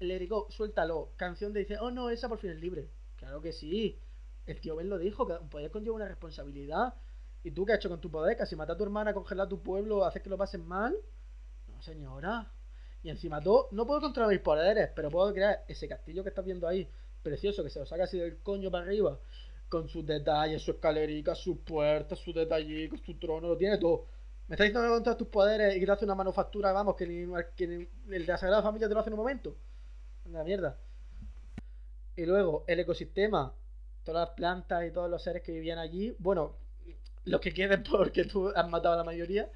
El Let It Go, suéltalo. Canción de dice, oh no, Elsa por fin es libre. Claro que sí. El tío Ben lo dijo, que un poder conlleva una responsabilidad. ¿Y tú qué has hecho con tu poder? Casi matar a tu hermana, congelar a tu pueblo, hacer que lo pasen mal. No, señora. Y encima todo, no puedo controlar mis poderes, pero puedo crear ese castillo que estás viendo ahí, precioso, que se lo saca así del coño para arriba, con sus detalles, su escalerica, sus puertas, sus detallitos, su trono, lo tiene todo. ¿Me estás diciendo que controlas tus poderes y que te hace una manufactura, vamos, que ni, que el de la Sagrada Familia te lo hace en un momento? Anda, mierda. Y luego, el ecosistema, todas las plantas y todos los seres que vivían allí, bueno, los que queden *laughs* porque tú has matado a la mayoría,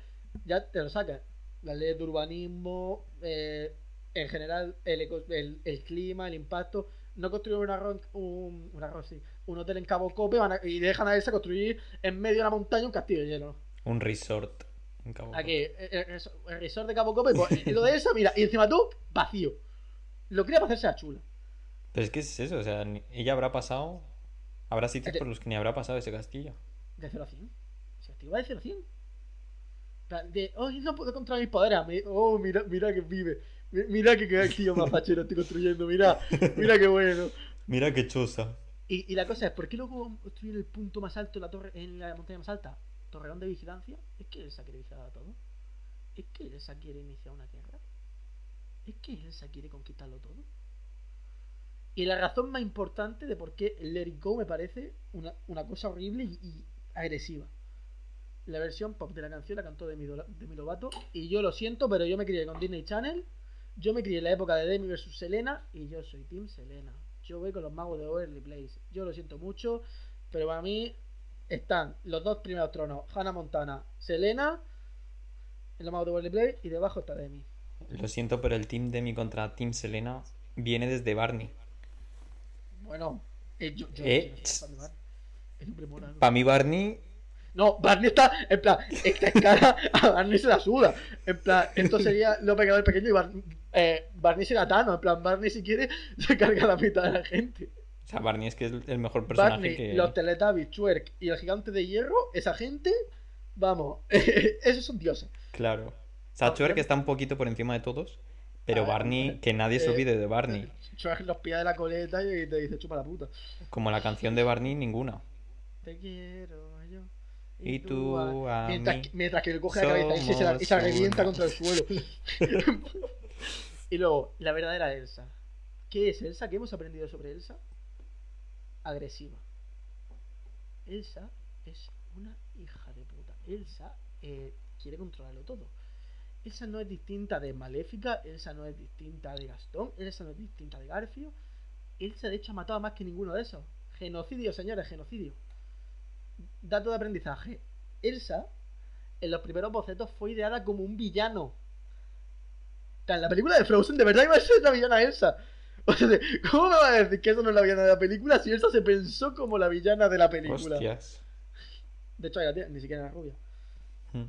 ya te lo sacas. La ley de urbanismo, eh, en general, el, eco- el, el clima, el impacto. No construyen un arroz, un, un arroz, sí, un hotel en Cabo Cope van a- y dejan a esa construir en medio de la montaña un castillo lleno. Un resort. en Cabo Aquí, el, el- el resort de Cabo Cope, pues, y lo de esa, mira, y encima tú, vacío. Lo quería para hacerse la chula. Pero es que es eso, o sea, ella habrá pasado. Habrá sitios por los que ni habrá pasado ese castillo. De 0 a 100. Se activa de 0 a 100. De, oh, no puedo controlar mis poderes. Oh, mira, mira que vive. Mi- Mira que tío más fachero estoy construyendo. Mira, mira qué bueno. Mira qué chosa. Y, y la cosa es, ¿por qué luego construir el punto más alto en la, torre, en la montaña más alta? Torreón de vigilancia. Es que Elsa quiere vigilar a todo. Es que Elsa quiere iniciar una guerra. Es que Elsa quiere conquistarlo todo. Y la razón más importante de por qué Let It Go me parece una, una cosa horrible y, y agresiva. La versión pop de la canción la cantó Demi, Demi Lovato. Y yo lo siento, pero yo me crié con Disney Channel. Yo me crié en la época de Demi vs Selena. Y yo soy Team Selena. Yo voy con los magos de Overly Place. Yo lo siento mucho. Pero para mí están los dos primeros tronos: Hannah Montana, Selena. En los magos de Overly Place. Y debajo está Demi. Lo siento, pero el Team Demi contra Team Selena viene desde Barney. Bueno, eh, yo, yo Eh, yo Barney. Premorado. Para mí, Barney. No, Barney está, en plan, esta escala a Barney se la suda. En plan, esto sería lo pecador pequeño y Bar- eh, Barney será Thanos. En plan, Barney si quiere *laughs* se carga la mitad de la gente. O sea, Barney es que es el mejor personaje Barney, que. los Teletubbies, Twerk y el gigante de hierro, esa gente, vamos, *laughs* esos son dioses. Claro. O sea, Twerk está un poquito por encima de todos. Pero Ah, Barney, que nadie se eh, olvide de Barney. Twerk los pies de la coleta y te dice chupa la puta. Como la canción de Barney, ninguna. Te quiero Y tú a mientras, mí que- mientras que le coge la cabeza y se, la, y se la somos revienta contra el suelo. *laughs* y luego, la verdadera Elsa. ¿Qué es Elsa? ¿Qué hemos aprendido sobre Elsa? Agresiva. Elsa es una hija de puta. Elsa eh, quiere controlarlo todo. Elsa no es distinta de Maléfica, Elsa no es distinta de Gastón, Elsa no es distinta de Garfio. Elsa de hecho ha matado a más que ninguno de esos. Genocidio, señores, genocidio. Dato de aprendizaje. Elsa, en los primeros bocetos, fue ideada como un villano. En la película de Frozen, de verdad iba a ser la villana Elsa. O sea, ¿cómo me va a decir que eso no es la villana de la película si Elsa se pensó como la villana de la película? Hostias. De hecho, la ni siquiera era rubia. Mm.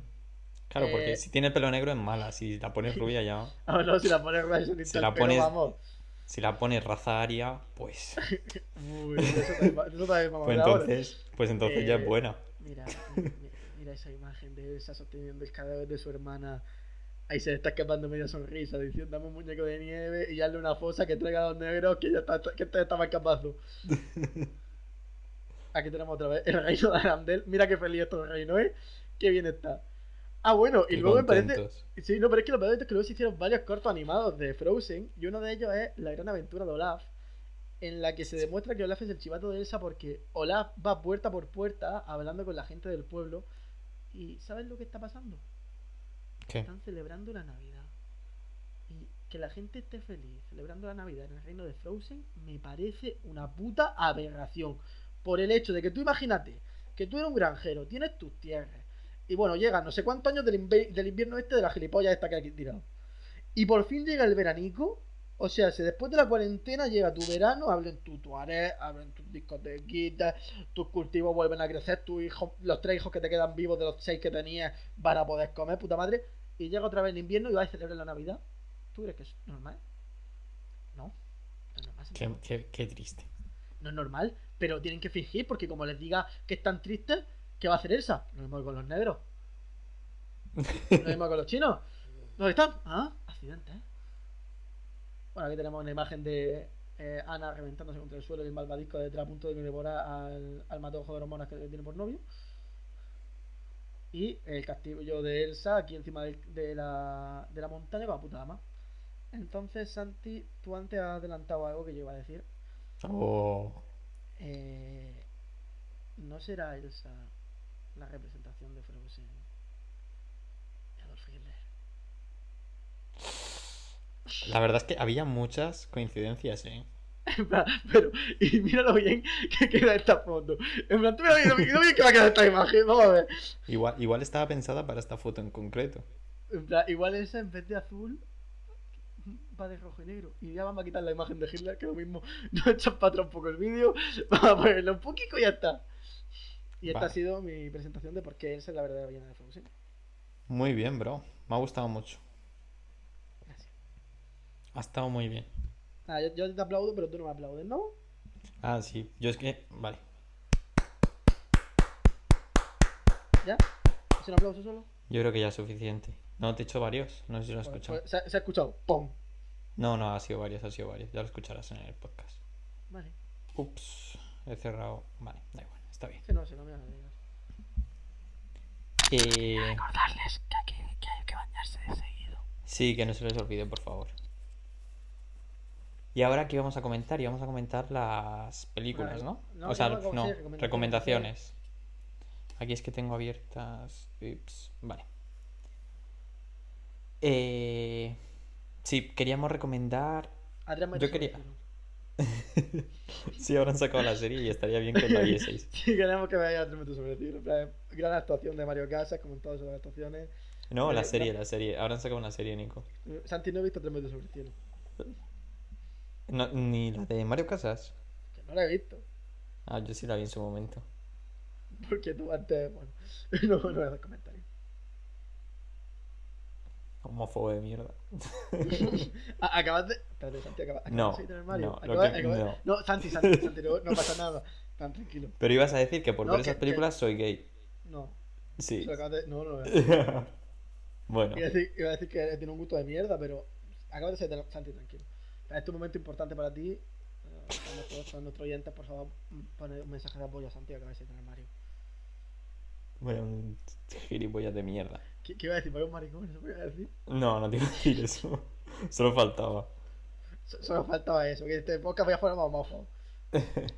Claro, porque Eh, si tiene el pelo negro es mala. Si la pones rubia ya. A *laughs* ver, no, si la pones rubia, te Si la pones- vamos. Si la pones raza aria, pues. *laughs* Uy, eso también va- eso también vamos a Pues ahora. entonces. Pues entonces ya Eh, es buena. Mira, mi- mi- mira esa imagen de Elsa sosteniendo el cadáver de su hermana. Ahí se le está escapando media sonrisa, diciendo dame un muñeco de nieve y hazle una fosa que traiga a los negros que ya está, que este está más *laughs* capazo. Aquí tenemos otra vez el reino de Arandel. Mira qué feliz está el reino, ¿eh? Qué bien está. Ah, bueno, y luego me parece. Sí, no, pero es que lo peor es que luego se hicieron varios cortos animados de Frozen y uno de ellos es La gran aventura de Olaf, en la que se demuestra que Olaf es el chivato de Elsa porque Olaf va puerta por puerta hablando con la gente del pueblo y ¿sabes lo que está pasando? ¿Qué? Están celebrando la Navidad. Y que la gente esté feliz celebrando la Navidad en el reino de Frozen me parece una puta aberración. Por el hecho de que tú imagínate que tú eres un granjero, tienes tus tierras. Y bueno, llegan no sé cuántos años del, invierno este de la gilipollas esta que hay aquí tirado. Y por fin llega el veranico. O sea, si después de la cuarentena llega tu verano, hablen tu tuareg, hablen tus discotequitas, tus cultivos vuelven a crecer, tus hijos, los tres hijos que te quedan vivos de los seis que tenías van a poder comer, puta madre. Y llega otra vez el invierno y vas a celebrar la Navidad. ¿Tú crees que es normal? No. No es normal. Qué- qué triste. No es normal, pero tienen que fingir porque como les diga que están tristes, ¿qué va a hacer Elsa? Lo mismo con los negros. Lo mismo con los chinos. ¿Dónde están? Ah, accidentes. Bueno, aquí tenemos una imagen de eh, Ana reventándose contra el suelo y el malvadisco detrás a punto de devorar al, al matojo de hormonas que tiene por novio. Y el castillo de Elsa aquí encima de, la, de la montaña con la puta dama. Entonces, Santi, tú antes has adelantado algo que yo iba a decir. Oh. Eh, ¿No será Elsa la representación de Frozen de Adolf Hitler? La verdad es que había muchas coincidencias, ¿eh? *laughs* En plan, pero, y míralo bien que queda esta foto. En plan, tú mira bien, mira bien que va a quedar esta imagen. Vamos a ver. Igual, igual estaba pensada para esta foto en concreto. En plan, igual esa en vez de azul va de rojo y negro. Y ya vamos a quitar la imagen de Hitler, que lo mismo *laughs* no echas para atrás un poco el vídeo. Vamos a ponerlo un poquito y ya está. Y esta Vale. ha sido mi presentación de por qué esa es la verdadera villana de Frozen. Muy bien, bro. Me ha gustado mucho. Gracias. Ha estado muy bien. Ah, yo, yo te aplaudo, pero tú no me aplaudes, ¿no? Ah, sí. Yo es que. Vale. ¿Ya? ¿Es un aplauso solo? Yo creo que ya es suficiente. No, te he hecho varios. No sé si lo has escuchado. pues se, ha- se ha escuchado. ¡Pum! No, no, ha sido varios, ha sido varios. Ya lo escucharás en el podcast. Vale. Ups, he cerrado. Vale, da igual, está bien. Sí, no, sí, no me digas. Eh, Recordarles que hay, que hay que bañarse de seguido. sí, que no se les olvide, por favor. Y ahora que vamos a comentar, y vamos a comentar las películas. ¿no? No, o sea, no, sí, recomendaciones. recomendaciones. Aquí es que tengo abiertas. Ups, vale. Eh, sí, queríamos recomendar. Adrián Yo quería- el *laughs* sí, han sacado la serie y estaría bien que la vieseis. *laughs* Sí, queremos que veáis a Tres metros sobre plan, Gran actuación de Mario Casas, como en todas sus actuaciones. No, la Eh, serie, no. la serie. Ahora han sacado una serie, Nico. Santi no ha visto Tres metros sobre cielo. No, ni la de Mario Casas. Que no la he visto. Ah, yo sí la vi en su momento. Porque tú antes, bueno, *laughs* no, no voy a hacer comentarios. Homófobo de mierda. *laughs* Acabas de. Espérate, Santi, acabas, acabas No, de seguir en el Mario. no, Acabas- que- acabas- no. no, Santi, Santi, Santi, no, no pasa nada. Tan tranquilo. Pero ibas a decir que por ver que- esas películas soy gay. No, Sí. acabas de. No, no, no. *laughs* bueno, Iba a, decir, iba a decir que tiene un gusto de mierda, pero acabas de ser Santi, tranquilo. Este es un momento importante para ti. Eh, a nuestros, oyentes, por favor, poner un mensaje de apoyo a Santi, que acaba de ser en el Bueno, un gilipollas de mierda. ¿Qué, qué iba a decir? ¿Para un maricón? ¿Eso iba a decir? No, no te iba a decir eso. *laughs* Solo faltaba. So- Solo faltaba eso, que este podcast vaya fuera más. *laughs*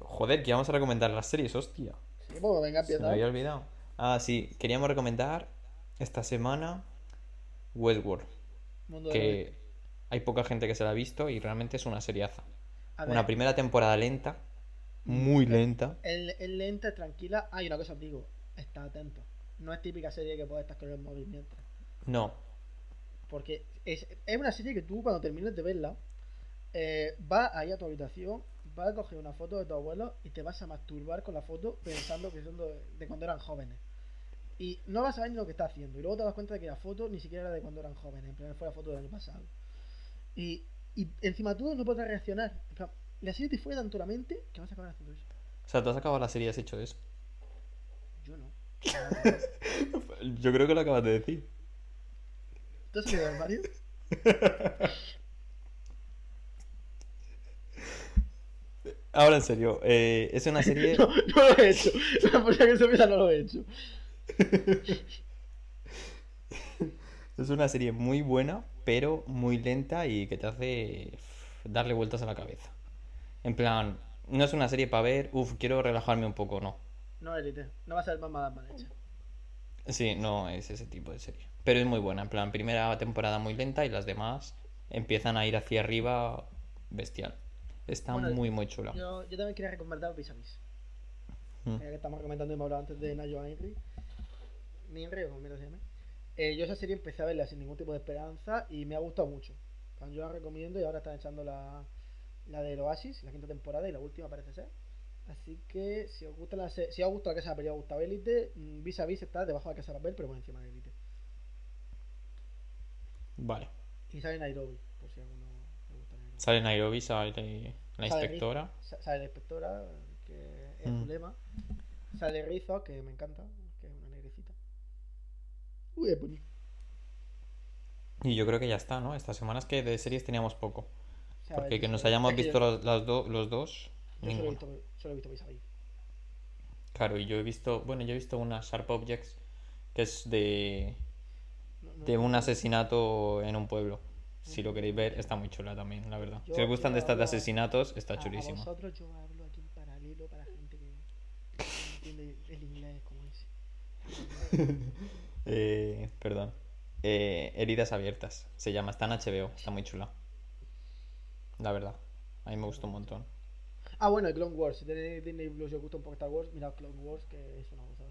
Joder, que vamos a recomendar las series, hostia. Sí, pues venga, Se me había olvidado. Ah, sí, queríamos recomendar esta semana Westworld. Mundo Que hay poca gente que se la ha visto y realmente es una seriaza. Una primera temporada lenta, muy lenta. el lenta, tranquila. Ah, y una cosa os digo, está atento. No es típica serie que puedes estar con el móvil mientras. No, Porque es, es una serie que tú cuando termines de verla, eh, vas ahí a tu habitación, vas a coger una foto de tu abuelo y te vas a masturbar con la foto pensando que son de, de cuando eran jóvenes. Y no vas a ver ni lo que está haciendo. Y luego te das cuenta de que la foto ni siquiera era de cuando eran jóvenes. En plan, fue la foto del año pasado. Y, y encima tú no podrás reaccionar. En plan, la serie te fue tanto la mente que vas a acabar haciendo eso. o sea, tú has acabado la serie y has hecho eso. Yo no. *laughs* Yo creo que lo acabas de decir. ¿Tú has salido del armario? *laughs* Ahora en serio, eh, es una serie. *laughs* No, no lo he hecho. Por si acaso piensa, no lo he hecho. Es una serie muy buena, pero muy lenta y que te hace darle vueltas a la cabeza. En plan, no es una serie para ver, uff, quiero relajarme un poco, no. No, Elite. No va a ser más mal mal hecha. Sí, no es ese tipo de serie. Pero es muy buena, en plan, primera temporada muy lenta y las demás empiezan a ir hacia arriba bestial. Está Bueno, muy, muy chula. Yo, yo también quería recomendar Vis a Vis. Mm. Ya que estamos recomendando y hemos hablado antes de Nayo Henry. Ninri o como se llame. Eh, yo esa serie empecé a verla sin ningún tipo de esperanza y me ha gustado mucho. Yo la recomiendo y ahora están echando la, la del Oasis, la quinta temporada y la última parece ser. Así que si os gusta la si os gusta la casa de papel os gusta Elite, Vis a Vis está debajo de la casa de papel, pero por encima de Elite. Vale. Y sale Nairobi, por si a alguno le gusta Nairobi. Sale Nairobi, sale la inspectora. Sa- Sale la inspectora, que es Mm. Zulema. Sale Rizzo, que me encanta, que es una negrecita. Uy, es bonito. Y yo creo que ya está, ¿no? Estas semanas que de series teníamos poco. Sea, Porque que nos hayamos es que visto yo- los, las do- los dos, Yo solo he visto, solo he visto Vis a Vis. Claro, y yo he visto, bueno, yo he visto una Sharp Objects que es de, No- no- de un asesinato en un pueblo. Si lo queréis ver, está muy chula también, la verdad. Yo- Si os gustan de estas de asesinatos, está a- A chulísima. vosotros yo hablo aquí en paralelo para gente que entiende el inglés como ese. *laughs* Eh, perdón. Eh, Heridas abiertas, se llama, está en HBO, está muy chula. La verdad. A mí me gustó un montón. Ah, bueno, Clone Wars. Si tenéis Disney Plus y os gusta un poco Star Wars, mirad Clone Wars, que es una gozada.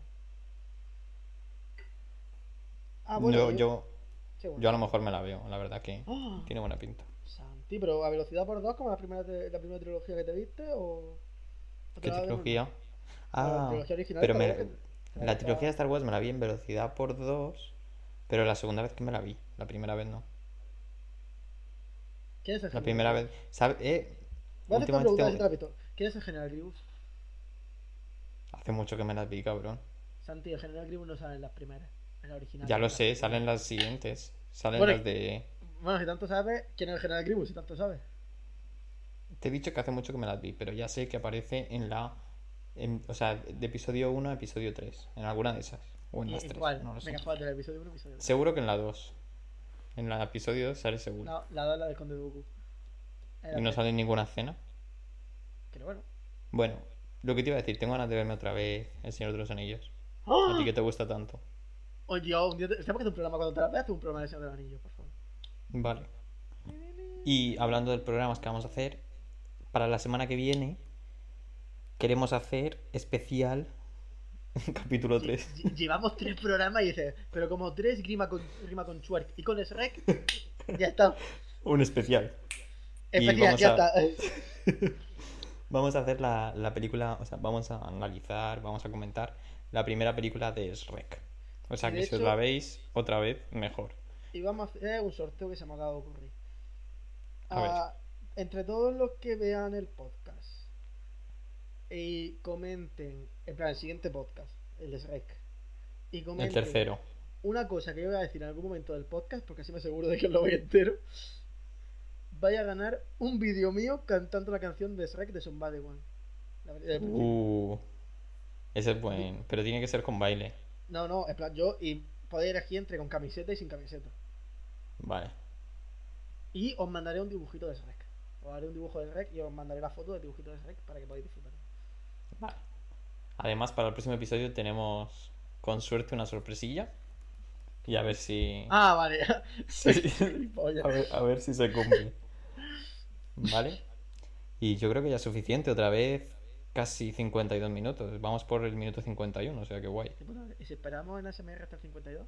Ah, bueno. yo, yo- yo, sí, bueno. yo a lo mejor me la veo, la verdad que Ah, tiene buena pinta. Santi, pero a velocidad por dos, como la primera, la primera trilogía que te viste, o. ¿Qué trilogía? normal? la Ah, trilogía original. pero me, que- la trilogía de Star Wars me la vi en velocidad por dos, pero la segunda vez que me la vi, la primera vez no. ¿Quién es el La general primera vez, ¿sabes? Eh, Voy a hacer tengo- te. ¿Quién es el general Grievous? hace mucho que me las vi, cabrón. Santi, el general Grievous no sale en las primeras. En la original. Ya lo sé, salen las siguientes. Salen Bueno, las de... Bueno, si tanto sabes, ¿quién es el general Grievous? Si tanto sabes. Te he dicho que hace mucho que me las vi, pero ya sé que aparece en la... en- o sea, de episodio 1 a episodio 3. En alguna de esas. O en ¿Y- las y 3. ¿Cuál? No lo sé. Venga, episodio 1 episodio 2. Seguro que en la 2. En la episodio 2 sale seguro. No, la 2 es la del Conde Dooku. y no sale en ninguna escena. Pero bueno. Bueno, lo que te iba a decir, tengo ganas de verme otra vez El Señor de los Anillos. ¡Ah! A ti que te gusta tanto. Oye, un día te... tenemos que hacer un programa cuando te la veas, un programa de Señor del Anillo, por favor. Vale. Y hablando de programas que vamos a hacer, para la semana que viene queremos hacer especial *laughs* capítulo 3. Lle- Llevamos tres programas y dices, pero como tres rima con, rima con Twerk y con Shrek, *laughs* ya está. Un especial. Especial, vamos ya a- está. *laughs* Vamos a hacer la, la película, o sea, vamos a analizar, vamos a comentar la primera película de Shrek. O sea que si os la veis otra vez, mejor. Y vamos a hacer un sorteo que se me acaba de ocurrir. A ver. Ah, entre todos los que vean el podcast y comenten, en plan, el siguiente podcast, el de Shrek, y El comenten tercero. una cosa que yo voy a decir en algún momento del podcast, porque así me aseguro de que lo voy entero, vaya a ganar un vídeo mío cantando la canción de Shrek de Somebody One. La verdad- Uh, ese es buen, pero tiene que ser con baile. No, no, en plan, yo y podéis elegir entre con camiseta y sin camiseta. Vale. Y os mandaré un dibujito de Shrek. Os haré un dibujo de Shrek y os mandaré la foto del dibujito de Shrek para que podáis disfrutar. Vale. Además, para el próximo episodio tenemos con suerte una sorpresilla. Y a ver si. Ah, vale. *laughs* Sí. A ver, a ver si se cumple. ¿Vale? Y yo creo que ya es suficiente. Otra vez, casi 52 minutos. Vamos por el minuto 51, o sea que guay. Y bueno, ¿y si esperamos en ASMR hasta el 52?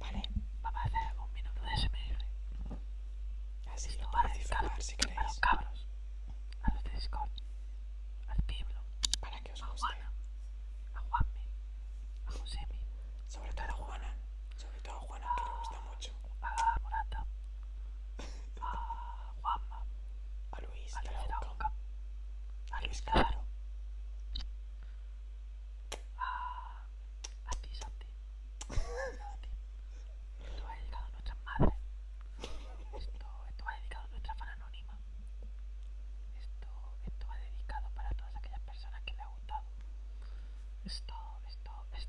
Vale. Vamos a hacer un minuto de ASMR. Así lo podéis disfrutar si A queréis. los cabros. A los de Discord. Aguame, aguame, abuseme, sobre todo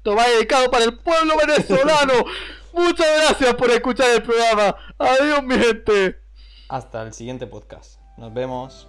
esto, va dedicado para el pueblo venezolano. *laughs* Muchas gracias por escuchar el programa. Adiós, mi gente. Hasta el siguiente podcast. Nos vemos.